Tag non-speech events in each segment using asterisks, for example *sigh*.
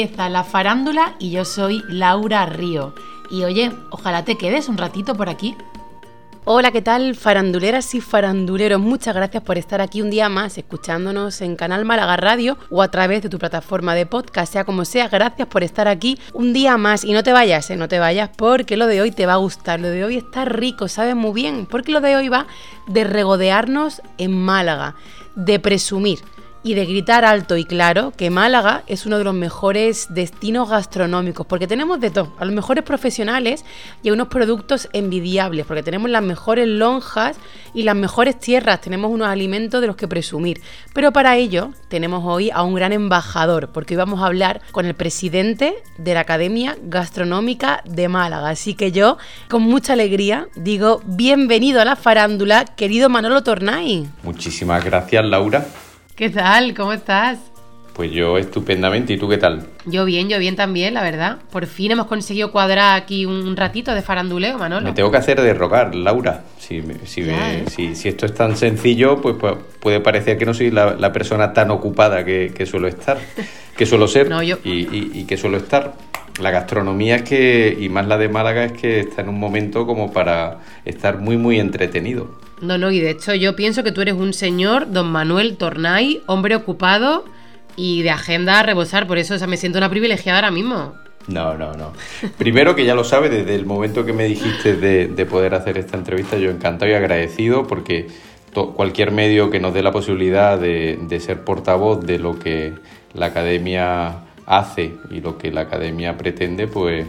empieza la farándula y yo soy Laura Río. Y oye, ojalá te quedes un ratito por aquí. Hola, ¿qué tal? Faranduleras y faranduleros, muchas gracias por estar aquí un día más escuchándonos en Canal Málaga Radio o a través de tu plataforma de podcast, sea como sea, gracias por estar aquí un día más y no te vayas, ¿eh? no te vayas porque lo de hoy te va a gustar, lo de hoy está rico, sabes muy bien, porque lo de hoy va de regodearnos en Málaga, de presumir y de gritar alto y claro que Málaga es uno de los mejores destinos gastronómicos, porque tenemos de todo, a los mejores profesionales y a unos productos envidiables, porque tenemos las mejores lonjas y las mejores tierras, tenemos unos alimentos de los que presumir. Pero para ello tenemos hoy a un gran embajador, porque hoy vamos a hablar con el presidente de la Academia Gastronómica de Málaga. Así que yo, con mucha alegría, digo bienvenido a la farándula, querido Manolo Tornay. Muchísimas gracias, Laura. ¿Qué tal? ¿Cómo estás? Pues yo estupendamente, ¿y tú qué tal? Yo bien, yo bien también, la verdad. Por fin hemos conseguido cuadrar aquí un ratito de faranduleo, Manolo. Me tengo que hacer de rogar, Laura. Si, si, ¿eh? si, esto es tan sencillo, pues, pues puede parecer que no soy la, persona tan ocupada que, suelo estar, que suelo ser *laughs* y, que suelo estar. La gastronomía es que, y más la de Málaga, es que está en un momento como para estar muy, muy entretenido. No, no, y de hecho yo pienso que tú eres un señor, don Manuel Tornay, hombre ocupado y de agenda a rebosar, por eso o sea, me siento una privilegiada ahora mismo. No, no, no. Primero que ya lo sabes, desde el momento que me dijiste de, poder hacer esta entrevista, yo encantado y agradecido porque cualquier medio que nos dé la posibilidad de, de ser portavoz de lo que la academia hace y lo que la academia pretende, pues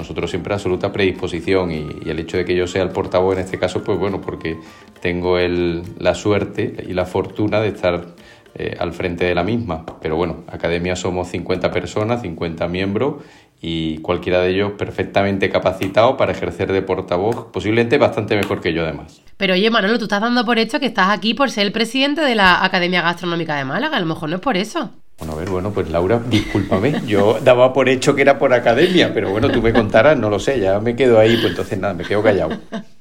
nosotros siempre absoluta predisposición y, el hecho de que yo sea el portavoz en este caso, pues bueno, porque tengo el, la suerte y la fortuna de estar eh, al frente de la misma. Pero bueno, Academia somos 50 personas, 50 miembros y cualquiera de ellos perfectamente capacitado para ejercer de portavoz, posiblemente bastante mejor que yo además. Pero oye, Manolo, tú estás dando por hecho que estás aquí por ser el presidente de la Academia Gastronómica de Málaga, a lo mejor no es por eso. Bueno, a ver, bueno, pues Laura, discúlpame, yo daba por hecho que era por academia, pero bueno, tú me contarás, no lo sé, ya me quedo ahí, pues entonces nada, me quedo callado. *laughs*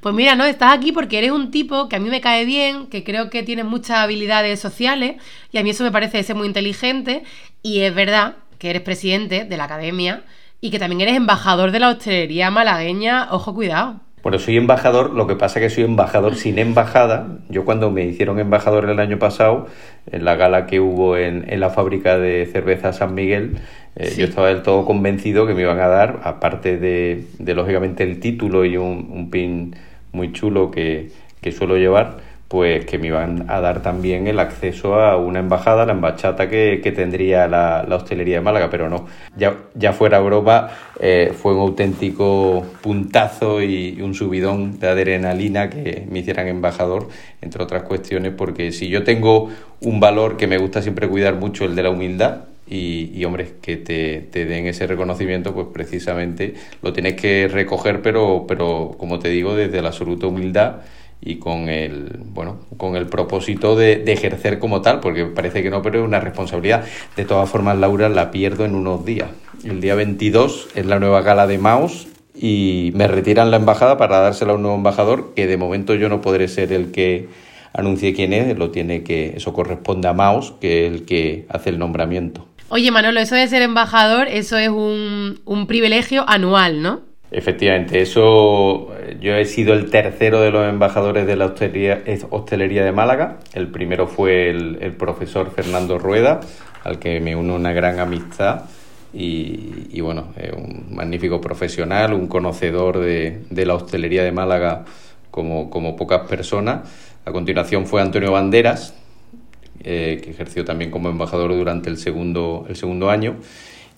Pues mira, no, estás aquí porque eres un tipo que a mí me cae bien, que creo que tienes muchas habilidades sociales y a mí eso me parece ser muy inteligente y es verdad que eres presidente de la academia y que también eres embajador de la hostelería malagueña, ojo, cuidado. Bueno, soy embajador, lo que pasa es que soy embajador sin embajada. Yo cuando me hicieron embajador el año pasado, en la gala que hubo en, la fábrica de cerveza San Miguel, eh, yo estaba del todo convencido que me iban a dar, aparte de, lógicamente el título y un, pin muy chulo que, que suelo llevar, pues que me iban a dar también el acceso a una embajada, la embachata que, tendría la, hostelería de Málaga, pero no, ya, ya fuera broma, eh, fue un auténtico puntazo y, un subidón de adrenalina que me hicieran embajador, entre otras cuestiones, porque si yo tengo un valor que me gusta siempre cuidar mucho, el de la humildad, y, y, hombre, que te, te, den ese reconocimiento, pues precisamente lo tienes que recoger, pero, pero como te digo, desde la absoluta humildad y con el bueno con el propósito de, ejercer como tal porque parece que no pero es una responsabilidad. De todas formas Laura la pierdo en unos días. El día 22 es la nueva gala de Maus y me retiran la embajada para dársela a un nuevo embajador que de momento yo no podré ser el que anuncie quién es lo tiene que eso corresponde a Maus que es el que hace el nombramiento. Oye Manolo eso de ser embajador eso es un, un privilegio anual ¿no? Efectivamente, eso yo he sido el tercero de los embajadores de la hostelería, de Málaga. El primero fue el, profesor Fernando Rueda, al que me uno una gran amistad. Y, bueno, es un magnífico profesional, un conocedor de, la hostelería de Málaga como, pocas personas. A continuación fue Antonio Banderas, eh, que ejerció también como embajador durante el segundo año.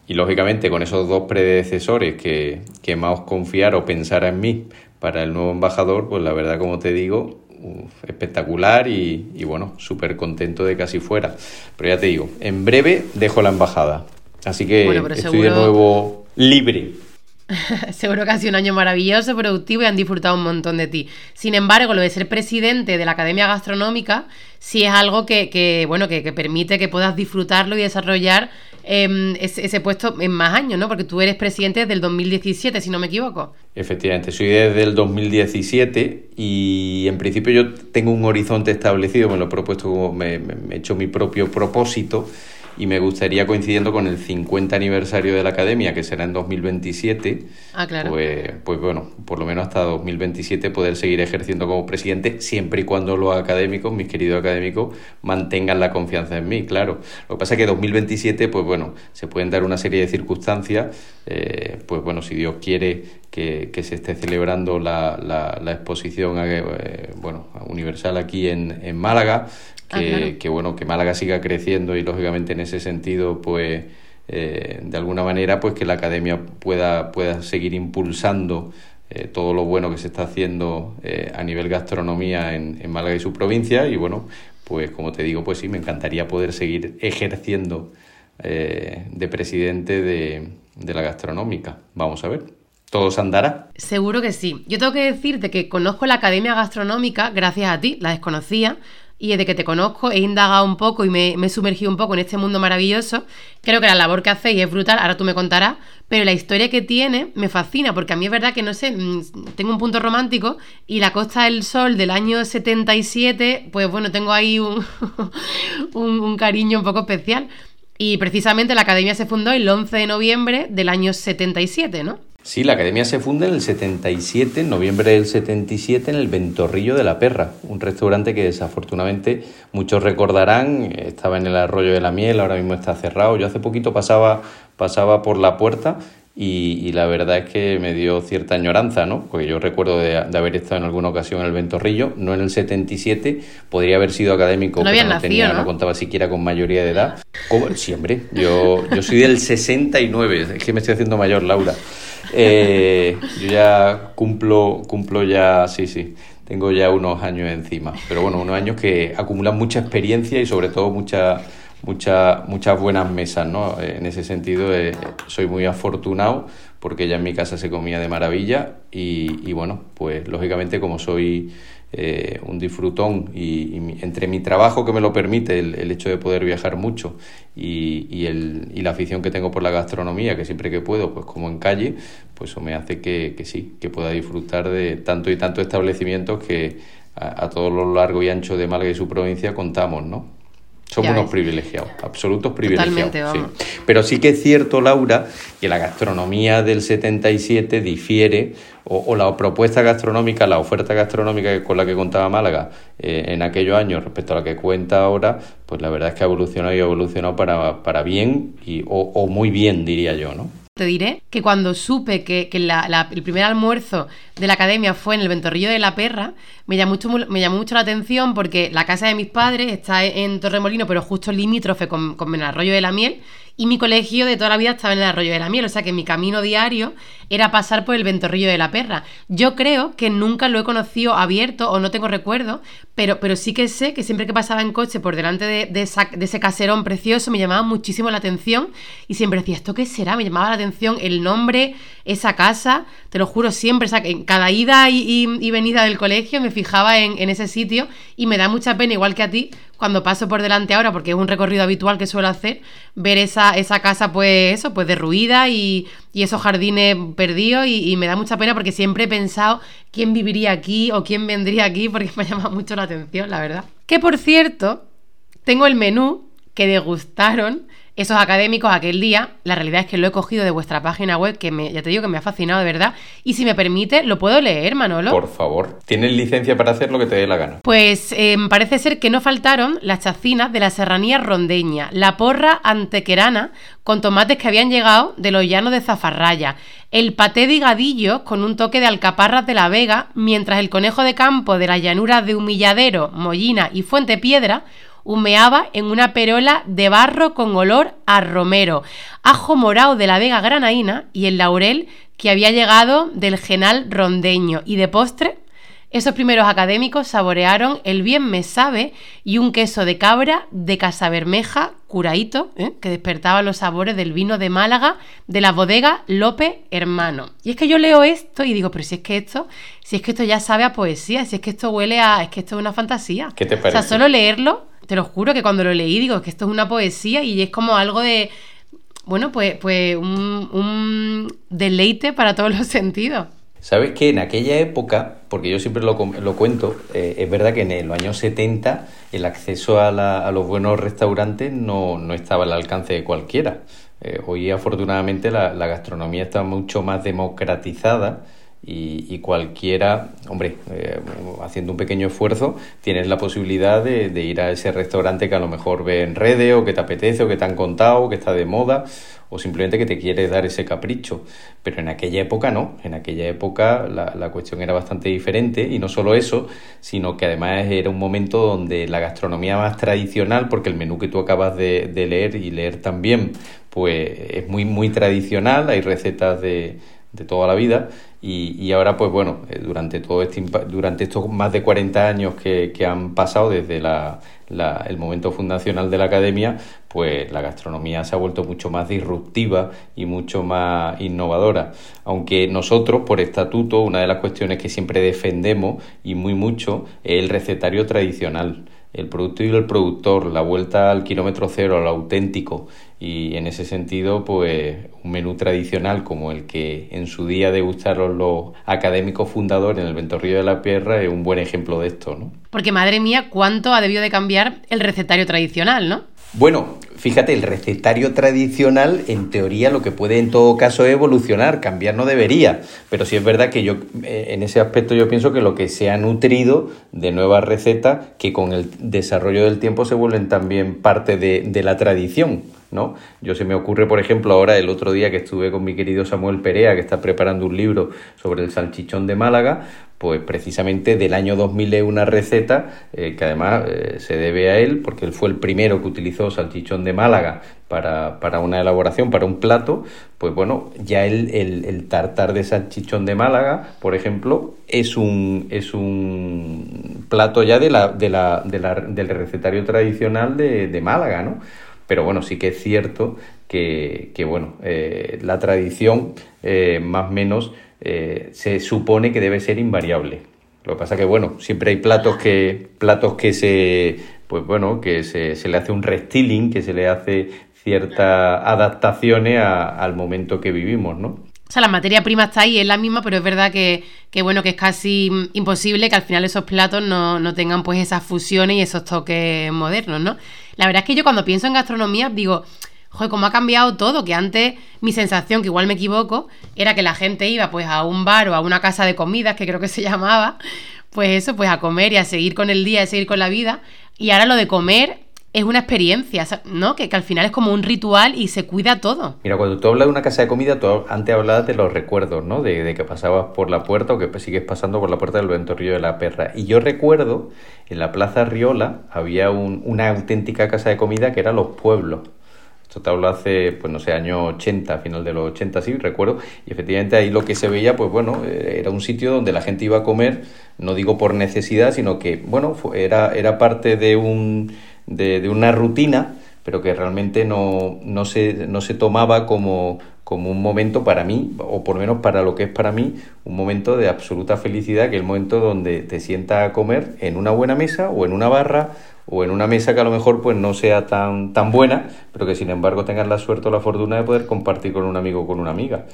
Y lógicamente con esos dos predecesores que, que más confiar o pensar en mí para el nuevo embajador, pues la verdad, como te digo, espectacular y, y bueno, súper contento de casi fuera. Pero ya te digo, en breve dejo la embajada. Así que estoy de nuevo libre. *laughs* Seguro que ha sido un año maravilloso, productivo y han disfrutado un montón de ti. Sin embargo, lo de ser presidente de la Academia Gastronómica sí es algo que, bueno, que, permite que puedas disfrutarlo y desarrollar em, ese, puesto en más años, ¿no? Porque tú eres presidente desde el 2017, si no me equivoco. Efectivamente, soy desde el 2017 y en principio yo tengo un horizonte establecido, me lo he propuesto como me he hecho mi propio propósito y me gustaría coincidiendo con el 50 aniversario de la Academia, que será en 2027, ah, claro. pues, pues bueno, por lo menos hasta 2027 poder seguir ejerciendo como presidente, siempre y cuando los académicos, mis queridos académicos, mantengan la confianza en mí, claro. Lo que pasa es que 2027, pues bueno, se pueden dar una serie de circunstancias, eh, pues bueno, si Dios quiere que, se esté celebrando la, la, exposición eh, bueno, universal aquí en, en Málaga, Ah, que, bueno, que Málaga siga creciendo y lógicamente en ese sentido, pues eh, de alguna manera, pues que la academia pueda, pueda seguir impulsando eh, todo lo bueno que se está haciendo eh, a nivel gastronomía en, en, Málaga y su provincia y bueno, pues como te digo, pues sí, me encantaría poder seguir ejerciendo de presidente de, de la gastronómica. Vamos a ver. ¿Todo se andará? Seguro que sí. Yo tengo que decirte que conozco la Academia Gastronómica gracias a ti, la desconocía, y desde que te conozco he indagado un poco y me, he sumergido un poco en este mundo maravilloso. Creo que la labor que hacéis es brutal, ahora tú me contarás, pero la historia que tiene me fascina, porque a mí es verdad que no sé, mm, tengo un punto romántico y la Costa del Sol del año 77, pues bueno, tengo ahí un, *laughs* un, un cariño un poco especial. Y precisamente la academia se fundó el 11 de noviembre del año 77, ¿no? Sí, la academia se funda en el 77, en noviembre del 77, en el Ventorrillo de la Perra, un restaurante que desafortunadamente muchos recordarán, estaba en el Arroyo de la Miel, ahora mismo está cerrado. Yo hace poquito pasaba, pasaba por la puerta y, la verdad es que me dio cierta añoranza, ¿no? Porque yo recuerdo de, haber estado en alguna ocasión en el Ventorrillo, no en el 77, podría haber sido académico, no pero no, tenía, ¿no? contaba siquiera con mayoría de edad. ¿Cómo? Siempre, yo, yo soy del 69, es que me estoy haciendo mayor, Laura. Eh, yo ya cumplo, cumplo ya, sí, sí, tengo ya unos años encima. Pero bueno, unos años que acumulan mucha experiencia y sobre todo mucha, mucha, muchas buenas mesas, ¿no? En ese sentido, eh, soy muy afortunado porque ya en mi casa se comía de maravilla y, y bueno, pues lógicamente como soy eh, un disfrutón y, entre mi trabajo que me lo permite, el, hecho de poder viajar mucho y, y, el, y, la afición que tengo por la gastronomía, que siempre que puedo, pues como en calle, pues eso me hace que, que sí, que pueda disfrutar de tanto y tanto establecimientos que a, a todo lo largo y ancho de Málaga y su provincia contamos, ¿no? Somos unos privilegiados, absolutos privilegiados. Sí. Pero sí que es cierto, Laura, que la gastronomía del 77 difiere, o, la propuesta gastronómica, la oferta gastronómica con la que contaba Málaga eh, en aquellos años respecto a la que cuenta ahora, pues la verdad es que ha evolucionado y ha evolucionado para, para bien y, o, o muy bien, diría yo, ¿no? Te diré que cuando supe que, el primer almuerzo de la academia fue en el Ventorrillo de la Perra, me llamó, mucho, me llamó mucho la atención porque la casa de mis padres está en Torremolino, pero justo limítrofe con, con el Arroyo de la Miel, y mi colegio de toda la vida estaba en el Arroyo de la Miel, o sea que mi camino diario era pasar por el Ventorrillo de la Perra. Yo creo que nunca lo he conocido abierto o no tengo recuerdo, pero, pero sí que sé que siempre que pasaba en coche por delante de, ese caserón precioso me llamaba muchísimo la atención y siempre decía, ¿esto qué será? Me llamaba la atención el nombre, esa casa, te lo juro siempre, en cada ida y, venida del colegio me fijaba en ese sitio y me da mucha pena, igual que a ti, cuando paso por delante ahora, porque es un recorrido habitual que suelo hacer, ver esa, esa casa, pues eso, pues derruida y, y esos jardines perdidos, y, me da mucha pena porque siempre he pensado quién viviría aquí o quién vendría aquí, porque *laughs* me llama mucho la atención, la verdad. Que por cierto, tengo el menú que degustaron esos académicos aquel día. La realidad es que lo he cogido de vuestra página web, que me, ya te digo que me ha fascinado de verdad. Y si me permite, lo puedo leer, Manolo. Por favor. ¿Tienes licencia para hacer lo que te dé la gana? Pues em, parece ser que no faltaron las chacinas de la serranía rondeña, la porra antequerana con tomates que habían llegado de los llanos de Zafarraya, el paté de higadillo con un toque de alcaparras de la Vega, mientras el conejo de campo de las llanuras de Humilladero, Mollina y Fuente Piedra humeaba en una perola de barro con olor a romero, ajo morado de la vega granaína y el laurel que había llegado del genal rondeño. Y de postre, esos primeros académicos saborearon el bien me sabe y un queso de cabra de Casa Bermeja curaito, ¿eh? que despertaba los sabores del vino de Málaga de la bodega López Hermano. Y es que yo leo esto y digo, pero si es que esto, si es que esto ya sabe a poesía, si es que esto huele a, es que esto es una fantasía. ¿Qué te parece? O sea, solo leerlo te lo juro que cuando lo leí digo que esto es una poesía y es como algo de, bueno, pues, pues un, deleite para todos los *laughs* sentidos. Sabes que en aquella época, porque yo siempre lo, lo cuento, eh, es verdad que en los años 70 el acceso a, los buenos restaurantes no, no, estaba al alcance de cualquiera. Eh, hoy afortunadamente la, la gastronomía está mucho más democratizada y, cualquiera, hombre, eh, haciendo un pequeño esfuerzo, tienes la posibilidad de, ir a ese restaurante que a lo mejor ve en redes o que te apetece o que te han contado, que está de moda o simplemente que te quieres dar ese capricho. Pero en aquella época no, en aquella época la, la cuestión era bastante diferente y no solo eso, sino que además era un momento donde la gastronomía más tradicional, porque el menú que tú acabas de, de leer y leer también, pues es muy, muy tradicional, hay recetas de de toda la vida y, y ahora pues bueno eh, durante todo este durante estos más de 40 años que, que han pasado desde la, la, el momento fundacional de la academia pues la gastronomía se ha vuelto mucho más disruptiva y mucho más innovadora aunque nosotros por estatuto una de las cuestiones que siempre defendemos y muy mucho es el recetario tradicional el producto y el productor, la vuelta al kilómetro cero, al auténtico. Y en ese sentido, pues un menú tradicional como el que en su día degustaron los académicos fundadores en el Ventorrillo de la Pierra es un buen ejemplo de esto, ¿no? Porque madre mía, cuánto ha debido de cambiar el recetario tradicional, ¿no? Bueno, fíjate, el recetario tradicional, en teoría, lo que puede en todo caso es evolucionar, cambiar no debería, pero sí es verdad que yo, eh, en ese aspecto, yo pienso que lo que se ha nutrido de nuevas recetas que con el desarrollo del tiempo se vuelven también parte de, de la tradición. ¿no? Yo se me ocurre, por ejemplo, ahora el otro día que estuve con mi querido Samuel Perea, que está preparando un libro sobre el salchichón de Málaga, pues precisamente del año 2000 es una receta eh, que además eh, se debe a él, porque él fue el primero que utilizó salchichón de Málaga para, para una elaboración, para un plato, pues bueno, ya el, el, tartar de salchichón de Málaga, por ejemplo, es un, es un plato ya de la, de la, de la, del recetario tradicional de, de Málaga, ¿no? Pero bueno, sí que es cierto que, que bueno, eh, la tradición más o menos eh, se supone que debe ser invariable. Lo que pasa que, bueno, siempre hay platos que, platos que se, pues bueno, que se, le hace un restyling, que se le hace ciertas adaptaciones al momento que vivimos, ¿no? O sea, la materia prima está ahí, es la misma, pero es verdad que, que bueno, que es casi imposible que al final esos platos no, no, tengan pues esas fusiones y esos toques modernos, ¿no? La verdad es que yo cuando pienso en gastronomía digo, joder, cómo ha cambiado todo, que antes mi sensación, que igual me equivoco, era que la gente iba pues a un bar o a una casa de comidas, que creo que se *laughs* llamaba, pues eso, pues a comer y a seguir con el día, a seguir con la vida. Y ahora lo de comer es una experiencia, ¿no? Que, que, al final es como un ritual y se cuida todo. Mira, cuando tú hablas de una casa de comida, antes hablabas de los recuerdos, ¿no? De, de, que pasabas por la puerta o que sigues pasando por la puerta del Ventorrillo de la Perra. Y yo recuerdo, en la Plaza Riola había un, una auténtica casa de comida que era Los Pueblos. Esto te hablo hace, pues no sé, año 80, final de los 80, sí, recuerdo. Y efectivamente ahí lo que se veía, pues bueno, eh, era un sitio donde la gente iba a comer, no digo por necesidad, sino que, bueno, era, era parte de, un, de, de una rutina, pero que realmente no, no, se, no se tomaba como, como un momento para mí, o por lo menos para lo que es para mí, un momento de absoluta felicidad, que es el momento donde te sientas a comer en una buena mesa o en una barra o en una mesa que a lo mejor pues no sea tan, tan buena, pero que sin embargo tengas la suerte o la fortuna de poder compartir con un amigo o con una amiga.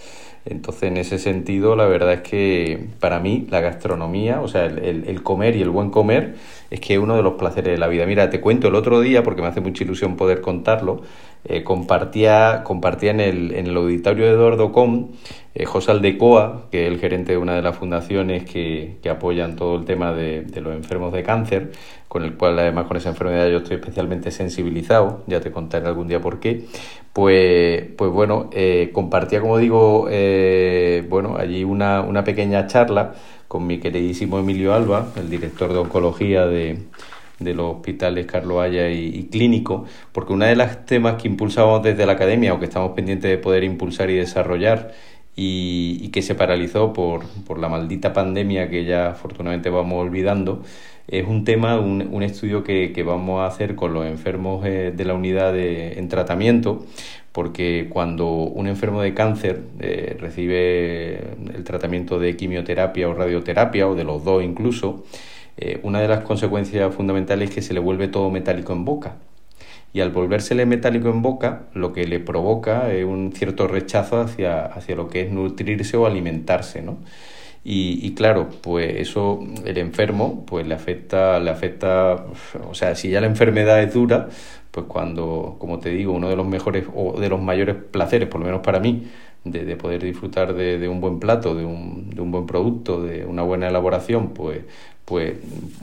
Entonces, en ese sentido, la verdad es que para mí la gastronomía, o sea, el, el, comer y el buen comer, es que es uno de los placeres de la vida. Mira, te cuento el otro día, porque me hace mucha ilusión poder contarlo, eh, compartía, compartía en el, en el auditorio de Eduardo Com eh, José Aldecoa, que es el gerente de una de las fundaciones que, apoyan todo el tema de, los enfermos de cáncer, con el cual además con esa enfermedad yo estoy especialmente sensibilizado, ya te contaré algún día por qué, pues, pues bueno, eh, compartía, como digo, bueno, allí una pequeña charla con mi queridísimo Emilio Alba, el director de oncología de, los hospitales Carlos Haya y, y, Clínico, porque una de las temas que impulsamos desde la academia o que estamos pendientes de poder impulsar y desarrollar y, y que se paralizó por, por, la maldita pandemia que ya afortunadamente vamos olvidando, es un tema, un, un estudio que, que, vamos a hacer con los enfermos eh, de la unidad de, en tratamiento, porque cuando un enfermo de cáncer eh, recibe el tratamiento de quimioterapia o radioterapia, o de los dos incluso, eh, una de las consecuencias fundamentales es que se le vuelve todo metálico en boca y al volvérsele metálico en boca, lo que le provoca es un cierto rechazo hacia, hacia lo que es nutrirse o alimentarse, ¿no? Y, claro, pues eso el enfermo pues le afecta, le afecta, o sea, si ya la enfermedad es dura, pues cuando, como te digo, uno de los mejores o de los mayores placeres, por lo menos para mí, de, poder disfrutar de, un buen plato, de un, de un buen producto, de una buena elaboración, pues, pues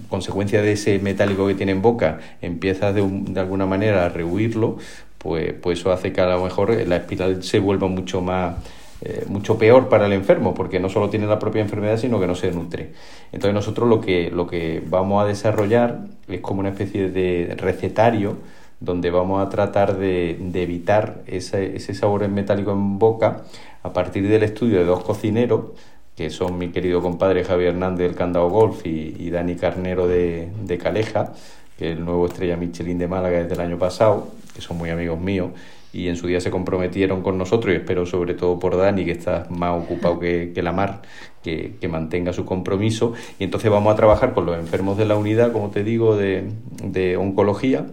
consecuencia de ese metálico que tiene en boca, empiezas de, de alguna manera a rehuirlo, pues, pues eso hace que a lo mejor la espiral se vuelva mucho más eh, mucho peor para el enfermo, porque no solo tiene la propia enfermedad, sino que no se nutre. Entonces nosotros lo que, lo que vamos a desarrollar es como una especie de recetario donde vamos a tratar de, evitar ese, ese sabor metálico en boca a partir del estudio de dos cocineros, que son mi querido compadre Javier Hernández del Candado Golf y, Dani Carnero de, de Caleja, que es el nuevo estrella Michelin de Málaga desde el año pasado, que son muy amigos míos y en su día se comprometieron con nosotros y espero sobre todo por Dani, que está más ocupado que, la mar, que, mantenga su compromiso. Y entonces vamos a trabajar con los enfermos de la unidad, como te digo, de, de oncología.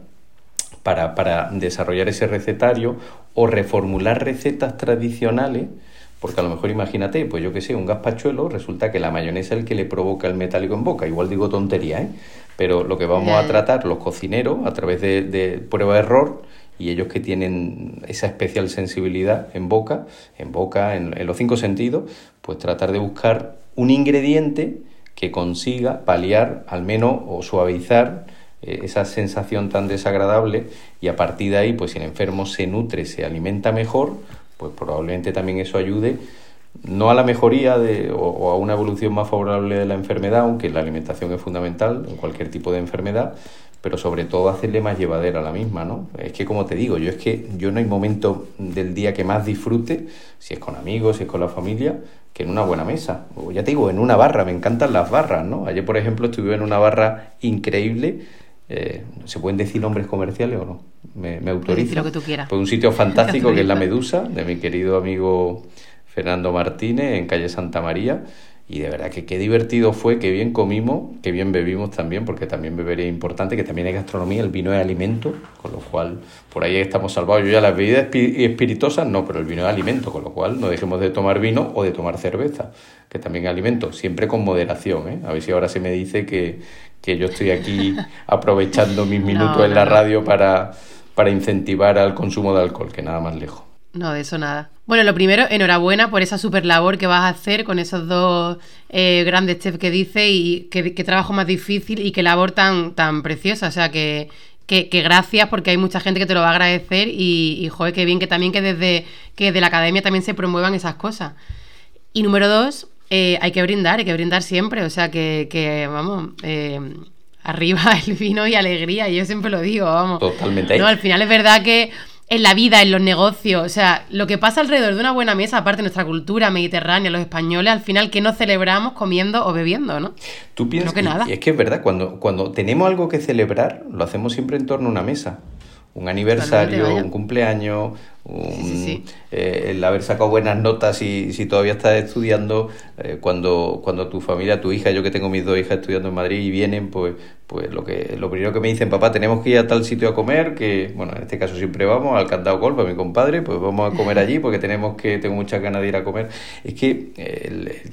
Para, para desarrollar ese recetario o reformular recetas tradicionales porque a lo mejor imagínate, pues yo que sé, un gazpachuelo, resulta que la mayonesa es el que le provoca el metálico en boca. Igual digo tontería, ¿eh? Pero lo que vamos a tratar los cocineros a través de, de prueba-error y ellos que tienen esa especial sensibilidad en boca, en boca, en, los cinco sentidos, pues tratar de buscar un ingrediente que consiga paliar al menos o suavizar eh, esa sensación tan desagradable y a partir de ahí, pues si el enfermo se nutre, se alimenta mejor, pues probablemente también eso ayude no a la mejoría de, o, a una evolución más favorable de la enfermedad, aunque la alimentación es fundamental en cualquier tipo de enfermedad, pero sobre todo hacerle más llevadera a la misma, ¿no? Es que como te digo, yo es que yo no hay momento del día que más disfrute, si es con amigos, si es con la familia, que en una buena mesa. O ya te digo, en una barra, me encantan las barras, ¿no? Ayer, por ejemplo, estuve en una barra increíble. Eh, ¿Se pueden decir nombres comerciales o no? Me, me autoriza. lo que tú quieras. Pues un sitio fantástico *laughs* que es La Medusa, de mi querido amigo Fernando Martínez, en calle Santa María. Y de verdad que qué divertido fue, qué bien comimos, qué bien bebimos también, porque también beber es importante, que también hay gastronomía, el vino es alimento, con lo cual por ahí estamos salvados. Yo ya las bebidas espirituosas no, pero el vino es alimento, con lo cual no dejemos de tomar vino o de tomar cerveza, que también es alimento, siempre con moderación. ¿eh? A ver si ahora se me dice que, que yo estoy aquí *laughs* aprovechando mis minutos en la radio para, para incentivar al consumo de alcohol, que nada más lejos. No, de eso nada. Bueno, lo primero, enhorabuena por esa super labor que vas a hacer con esos dos eh, grandes chefs que dice y qué, trabajo más difícil y qué labor tan, tan preciosa. O sea, que, que, gracias porque hay mucha gente que te lo va a agradecer y, y joder, qué bien que también que desde que de la academia también se promuevan esas cosas. Y número dos, eh, hay que brindar, hay que brindar siempre. O sea, que, que vamos... Eh, arriba *laughs* el vino y alegría, yo siempre lo digo, vamos. Totalmente. No, al final es verdad que en la vida, en los negocios, o sea, lo que pasa alrededor de una buena mesa, aparte de nuestra cultura mediterránea, los españoles, al final que nos celebramos comiendo o bebiendo, ¿no? Tú piensas que nada. Y es que es verdad, cuando, cuando tenemos algo que celebrar, lo hacemos siempre en torno a una mesa. Un aniversario, un cumpleaños, eh, el haber sacado buenas notas y si todavía estás estudiando, eh, cuando, cuando tu familia, tu hija, yo que tengo mis dos hijas estudiando en Madrid y vienen, pues, pues lo que lo primero que me dicen, papá, tenemos que ir a tal sitio a comer, que bueno, en este caso siempre vamos al Candado Golf, a mi compadre, pues vamos a comer allí porque tenemos que, tengo muchas ganas de ir a comer. Es que,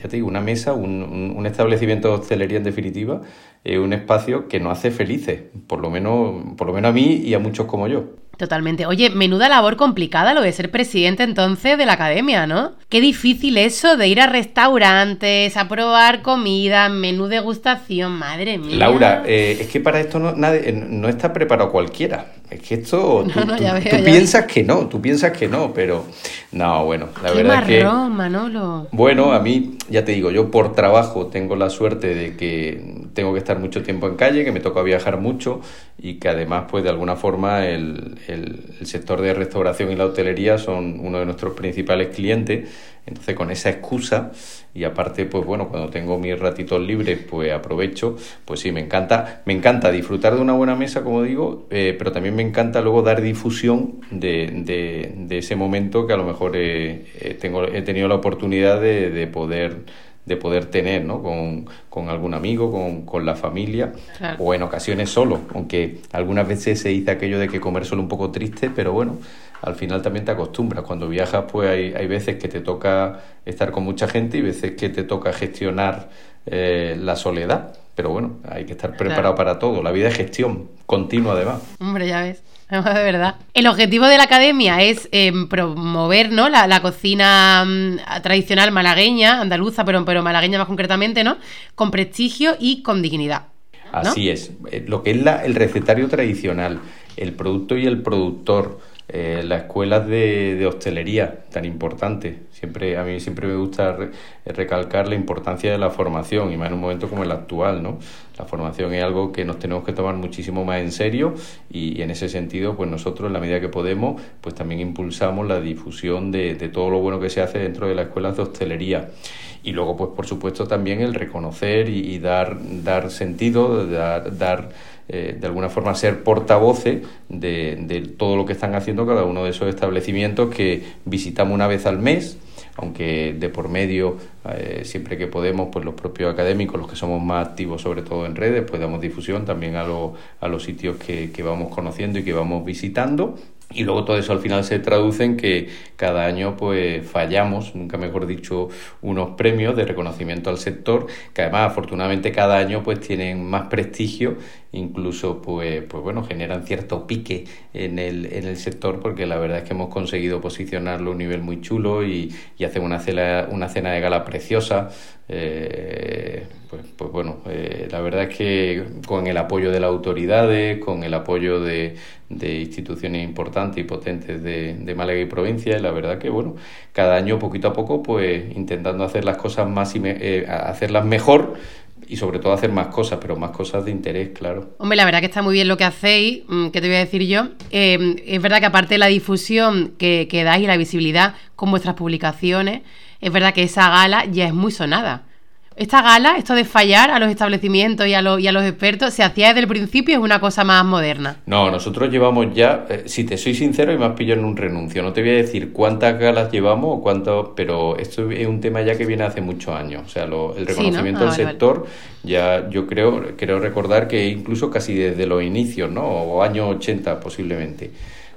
ya te digo, una mesa, un, un, establecimiento de hostelería en definitiva, es un espacio que nos hace felices, por lo menos, por lo menos a mí y a muchos como yo. Totalmente. Oye, menuda labor complicada lo de ser presidente entonces de la academia, ¿no? Qué difícil eso de ir a restaurantes, a probar comida, menú degustación, madre mía. Laura, eh, es que para esto no, nadie, no está preparado cualquiera. Es que esto, *laughs* tú, piensas que no, tú piensas que no, pero no, bueno, la verdad es que... Manolo. Bueno, a mí, ya te digo, yo por trabajo tengo la suerte de que tengo que estar mucho tiempo en calle, que me toca viajar mucho y que además, pues de alguna forma, el, el sector de restauración y la hotelería son uno de nuestros principales clientes entonces con esa excusa y aparte pues bueno, cuando tengo mis ratitos libres pues aprovecho, pues sí, me encanta, me encanta disfrutar de una buena mesa como digo, eh, pero también me encanta luego dar difusión de, ese momento que a lo mejor tengo, he tenido la oportunidad de, poder de poder tener, ¿no? Con, con algún amigo, con, con la familia, o en ocasiones solo, aunque algunas veces se dice aquello de que comer solo un poco triste, pero bueno, al final también te acostumbras. Cuando viajas, pues hay, hay veces que te toca estar con mucha gente y veces que te toca gestionar eh, la soledad. Pero bueno, hay que estar preparado para todo. La vida es gestión continua, además. Hombre, ya ves. *laughs* De verdad. El objetivo de la academia es em, promover ¿no? la, cocina mm, tradicional malagueña, andaluza, pero, pero malagueña más concretamente, ¿no? Con prestigio y con dignidad. Así es. Eh, lo que es la, el recetario tradicional, el producto y el productor, eh, las escuelas de, hostelería tan importante. Siempre, a mí siempre me gusta recalcar la importancia de la formación, y más en un momento como el actual, ¿no? La formación es algo que nos tenemos que tomar muchísimo más en serio y, en ese sentido, pues nosotros, en la medida que podemos, pues también impulsamos la difusión de, todo lo bueno que se hace dentro de las escuelas de hostelería. Y luego, pues por supuesto, también el reconocer y, dar, dar sentido, dar, dar eh, de alguna forma ser portavoces de, de, todo lo que están haciendo cada uno de esos establecimientos que visitamos una vez al mes, aunque de por medio, eh, siempre que podemos, pues los propios académicos, los que somos más activos sobre todo en redes, pues damos difusión también a, a los sitios que, que vamos conociendo y que vamos visitando y luego todo eso al final se traduce en que cada año pues fallamos, nunca mejor dicho, unos premios de reconocimiento al sector, que además afortunadamente cada año pues tienen más prestigio, incluso pues, pues bueno, generan cierto pique en el, en el sector porque la verdad es que hemos conseguido posicionarlo a un nivel muy chulo y, y hacer una cena, una cena de gala preciosa. Eh, pues, pues bueno, eh, la verdad es que con el apoyo de las autoridades, con el apoyo de, de instituciones importantes y potentes de, Málaga y provincia, la verdad que bueno, cada año poquito a poco, pues intentando hacer las cosas más y eh, hacerlas mejor y sobre todo hacer más cosas, pero más cosas de interés, claro. Hombre, la verdad que está muy bien lo que hacéis, mm, ¿qué te voy a decir yo? Eh, es verdad que aparte de la difusión que, que dais y la visibilidad con vuestras publicaciones, es verdad que esa gala ya es muy sonada. Esta gala, esto de fallar a los establecimientos y a, los, y a los expertos, ¿se hacía desde el principio es una cosa más moderna? No, nosotros llevamos ya, eh, si te soy sincero, y me has pillado en un renuncio. No te voy a decir cuántas galas llevamos o cuánto, pero esto es un tema ya que viene hace muchos años. O sea, el reconocimiento ah, del sector, ya yo creo, creo recordar que incluso casi desde los inicios, ¿no? O años 80 posiblemente.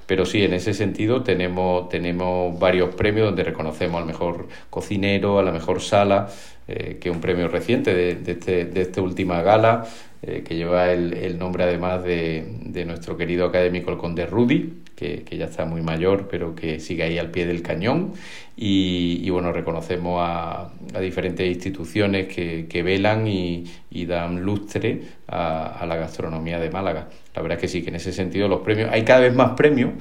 Pero sí, en ese sentido tenemos, tenemos varios premios donde reconocemos al mejor cocinero, a la mejor sala, eh, que es un premio reciente de, este, de esta última gala, eh, que lleva el, el, nombre además de, de, nuestro querido académico el conde Rudy, que, ya está muy mayor, pero que sigue ahí al pie del cañón. Y, y bueno, reconocemos a, a, diferentes instituciones que, que velan y, y, dan lustre a, a la gastronomía de Málaga. La verdad es que sí, que en ese sentido los premios, hay cada vez más premios,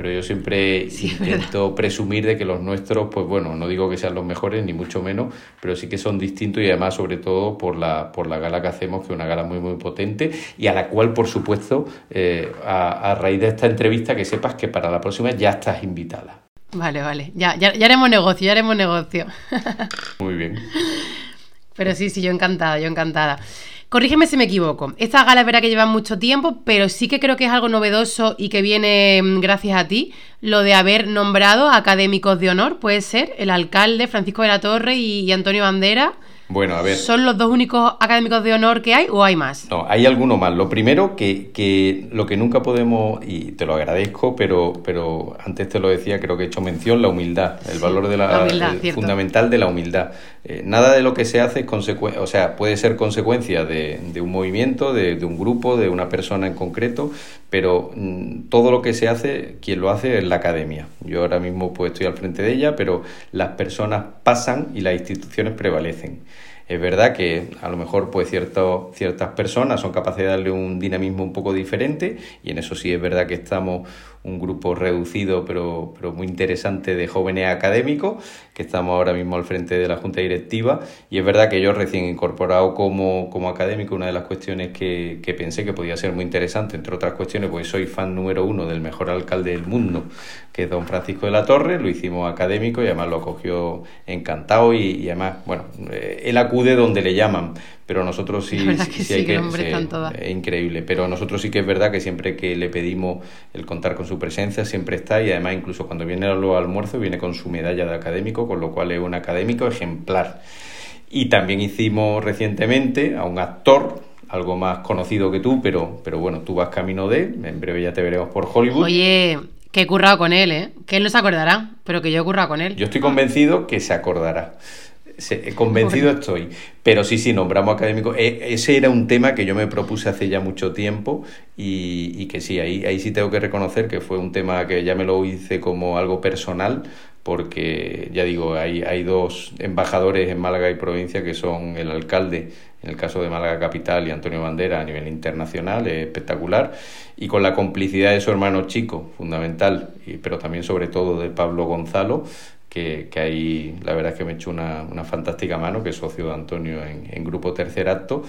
pero yo siempre *laughs* intento presumir de que los nuestros, pues bueno, no digo que sean los mejores, ni mucho menos, pero sí que son distintos y además sobre todo por la, por la gala que hacemos, que es una gala muy, muy potente y a la cual, por supuesto, eh, a, a, raíz de esta entrevista, que sepas que para la próxima ya estás invitada. Vale, vale, ya, ya, ya haremos negocio, ya haremos negocio. *laughs* muy bien. Pero sí, sí, yo encantada, yo encantada. Corrígeme si me equivoco. Esta gala es verdad que lleva mucho tiempo, pero sí que creo que es algo novedoso y que viene mm, gracias a ti, lo de haber nombrado académicos de honor, puede ser, el alcalde Francisco de la Torre y Antonio Bandera bueno, a ver. ¿Son los dos únicos académicos de honor que hay o hay más? No, hay alguno más. Lo primero, que, que lo que nunca podemos, y te lo agradezco, pero, pero antes te lo decía, creo que he hecho mención, la humildad, el valor de la, la humildad, fundamental de la humildad. Eh, nada de lo que se hace es consecuencia, o sea, puede ser consecuencia de, un movimiento, de, de, un grupo, de una persona en concreto, pero mm, todo lo que se hace, quien lo hace es la academia. Yo ahora mismo pues estoy al frente de ella, pero las personas pasan y las instituciones prevalecen. Es verdad que a lo mejor pues cierto, ciertas personas son capaces de darle un dinamismo un poco diferente y en eso sí es verdad que estamos un grupo reducido pero, pero muy interesante de jóvenes académicos que estamos ahora mismo al frente de la Junta Directiva. Y es verdad que yo recién incorporado como, como académico una de las cuestiones que, que pensé que podía ser muy interesante, entre otras cuestiones, pues soy fan número uno del mejor alcalde del mundo, que es don Francisco de la Torre, lo hicimos académico y además lo acogió encantado y, además, bueno, eh, él acude donde le llaman, pero nosotros sí, sí, sí, sí hay que, es increíble, pero nosotros sí que es verdad que siempre que le pedimos el contar con su presencia siempre está y además incluso cuando viene a los almuerzos viene con su medalla de académico, con lo cual es un académico ejemplar. Y también hicimos recientemente a un actor, algo más conocido que tú, pero, pero bueno, tú vas camino de, en breve ya te veremos por Hollywood. Oye, que he currado con él, ¿eh? Que él no se acordará, pero que yo he currado con él. Yo estoy convencido que se acordará. Convencido estoy. Pero sí, sí, nombramos académico. E, ese era un tema que yo me propuse hace ya mucho tiempo y, y, que sí, ahí, ahí sí tengo que reconocer que fue un tema que ya me lo hice como algo personal, porque ya digo, hay, hay dos embajadores en Málaga y provincia que son el alcalde, en el caso de Málaga Capital, y Antonio Bandera a nivel internacional, es espectacular, y con la complicidad de su hermano chico, fundamental, pero también sobre todo de Pablo Gonzalo, que, que, ahí la verdad es que me echó una, una fantástica mano, que es socio de Antonio en, en Grupo Tercer Acto,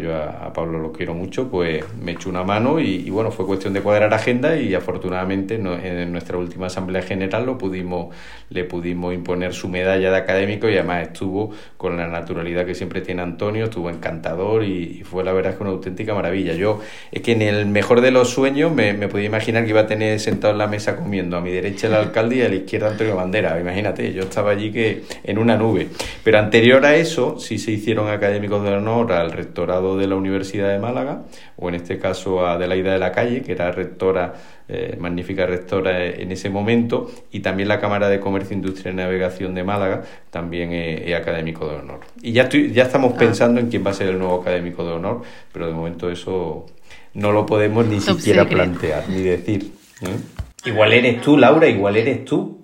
yo a, Pablo lo quiero mucho, pues me echó una mano y, bueno, fue cuestión de cuadrar agenda y afortunadamente en nuestra última Asamblea General lo pudimos, le pudimos imponer su medalla de académico y además estuvo con la naturalidad que siempre tiene Antonio, estuvo encantador y, fue la verdad que una auténtica maravilla. Yo es que en el mejor de los sueños me, me podía imaginar que iba a tener sentado en la mesa comiendo a mi derecha el alcalde y a la izquierda Antonio Bandera, imagínate yo estaba allí que en una nube. Pero anterior a eso, sí se hicieron académicos de honor al rectorado de la Universidad de Málaga, o en este caso a Adelaida de la Calle, que era rectora, eh, magnífica rectora en ese momento, y también la Cámara de Comercio, Industria y Navegación de Málaga, también es, académico de honor. Y ya, estoy, ya estamos ah. pensando en quién va a ser el nuevo académico de honor, pero de momento eso no lo podemos ni siquiera plantear, ni decir. ¿eh? Igual eres tú, Laura, igual eres tú.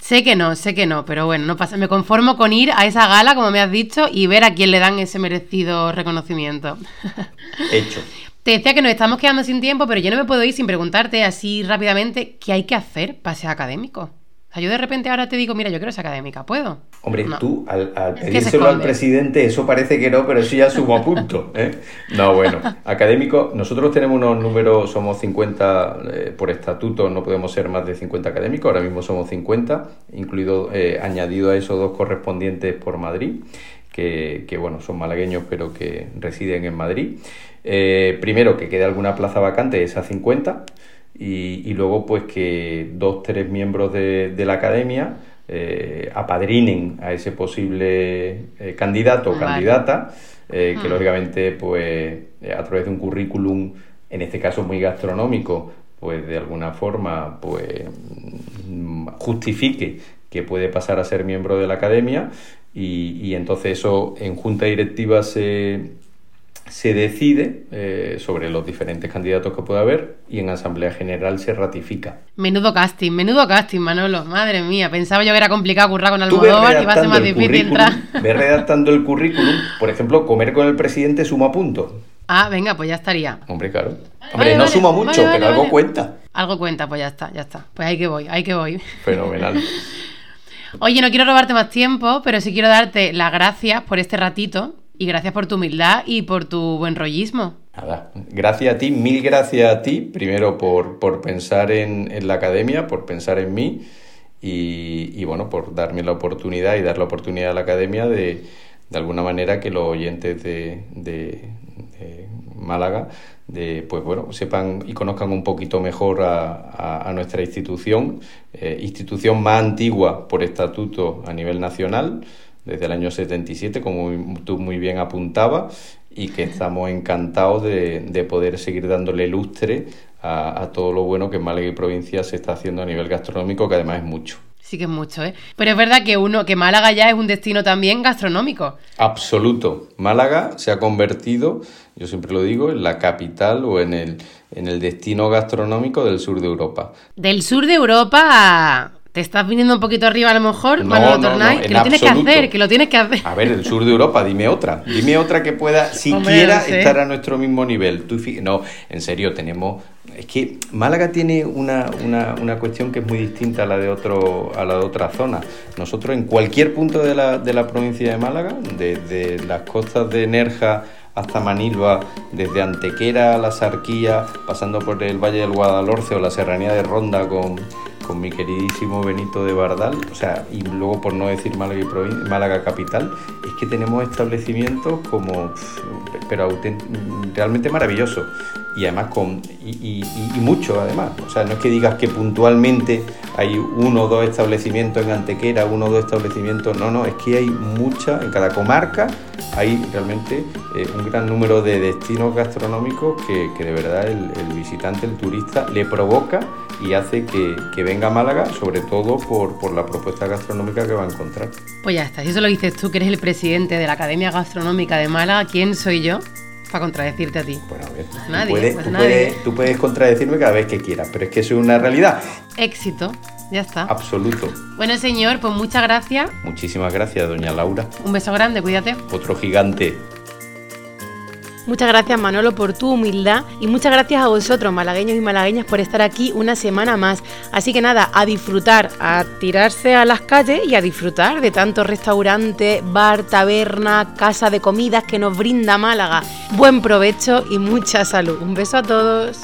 Sé que no, sé que no, pero bueno, no pasa. Me conformo con ir a esa gala, como me has dicho, y ver a quién le dan ese merecido reconocimiento. *laughs* Hecho. Te decía que nos estamos quedando sin tiempo, pero yo no me puedo ir sin preguntarte así rápidamente qué hay que hacer para ser académico. O sea, yo de repente ahora te digo, mira, yo quiero ser académica, ¿puedo? Hombre, tú al, pedírselo al presidente, eso parece que no, pero eso ya sumo a punto. ¿eh? No, bueno, *laughs* académico, nosotros tenemos unos números, somos 50 eh, por estatuto, no podemos ser más de 50 académicos, ahora mismo somos 50, incluido, eh, añadido a esos dos correspondientes por Madrid, que, que, bueno, son malagueños pero que residen en Madrid. primero, que quede alguna plaza vacante, esa 50 y, luego pues que dos, tres miembros de, la academia eh, apadrinen a ese posible eh, candidato o candidata, eh, que lógicamente pues a través de un currículum, en este caso muy gastronómico, pues de alguna forma pues mm, justifique que puede pasar a ser miembro de la academia y, y entonces eso en junta directiva se, se decide eh, sobre los diferentes candidatos que pueda haber y en Asamblea General se ratifica. Menudo casting, menudo casting, Manolo. Madre mía, pensaba yo que era complicado currar con Almodóvar y va a ser más difícil entrar. Ve redactando el currículum, *laughs* por ejemplo, comer con el presidente suma puntos. Ah, venga, pues ya estaría. Hombre, claro. Hombre, no suma mucho, pero algo cuenta. Algo cuenta, pues ya está, ya está. Pues ahí que voy, ahí que voy. Fenomenal. *laughs* Oye, no quiero robarte más tiempo, pero sí quiero darte las gracias por este ratito y gracias por tu humildad y por tu buen rollismo. Nada, gracias a ti, mil gracias a ti, primero por, por pensar en, la academia, por pensar en mí y, bueno, por darme la oportunidad y dar la oportunidad a la academia de, de alguna manera que los oyentes de, de, Málaga de, pues bueno, sepan y conozcan un poquito mejor a, a, nuestra institución, eh, institución más antigua por estatuto a nivel nacional, desde el año 77, como tú muy bien apuntabas, y que estamos encantados de, de poder seguir dándole lustre a, a, todo lo bueno que en Málaga y provincia se está haciendo a nivel gastronómico, que además es mucho. Sí que es mucho, ¿eh? Pero es verdad que uno, que Málaga ya es un destino también gastronómico. Absoluto. Málaga se ha convertido, yo siempre lo digo, en la capital o en el, en el destino gastronómico del sur de Europa. Del sur de Europa te estás viniendo un poquito arriba a lo mejor, no, que lo tienes que hacer, que lo tienes que hacer. A ver, el sur de Europa, dime otra, dime otra que pueda *laughs* siquiera estar a nuestro mismo nivel. Tú, no, en serio, tenemos es que Málaga tiene una, una, una, cuestión que es muy distinta a la de otro a la de otra zona. Nosotros en cualquier punto de la, de la provincia de Málaga, desde las costas de Nerja hasta Manilva, desde Antequera a la Sarquía, pasando por el Valle del Guadalhorce o la Serranía de Ronda con, con mi queridísimo Benito de Bardal, o sea, y luego por no decir Málaga, capital, es que tenemos establecimientos como pero realmente maravilloso y además con y, mucho además. O sea no es que digas que puntualmente hay uno o dos establecimientos en Antequera uno o dos establecimientos no no es que hay mucha en cada comarca hay realmente eh, un gran número de destinos gastronómicos que, de verdad el, visitante el turista le provoca y hace que, venga a Málaga sobre todo por, por la propuesta gastronómica que va a encontrar pues ya está si eso lo dices tú que eres el presidente de la Academia Gastronómica de Málaga quién soy yo para contradecirte a ti. Bueno, a ver, nadie, tú, puedes, tú, puedes, contradecirme cada vez que quieras, pero es que eso es una realidad. Éxito, ya está. Absoluto. Bueno, señor, pues muchas gracias. Muchísimas gracias, doña Laura. Un beso grande, cuídate. Otro gigante. Muchas gracias Manolo por tu humildad y muchas gracias a vosotros, malagueños y malagueñas, por estar aquí una semana más. Así que nada, a disfrutar, a tirarse a las calles y a disfrutar de tantos restaurantes, bar, taberna, casa de comidas que nos brinda Málaga. Buen provecho y mucha salud. Un beso a todos.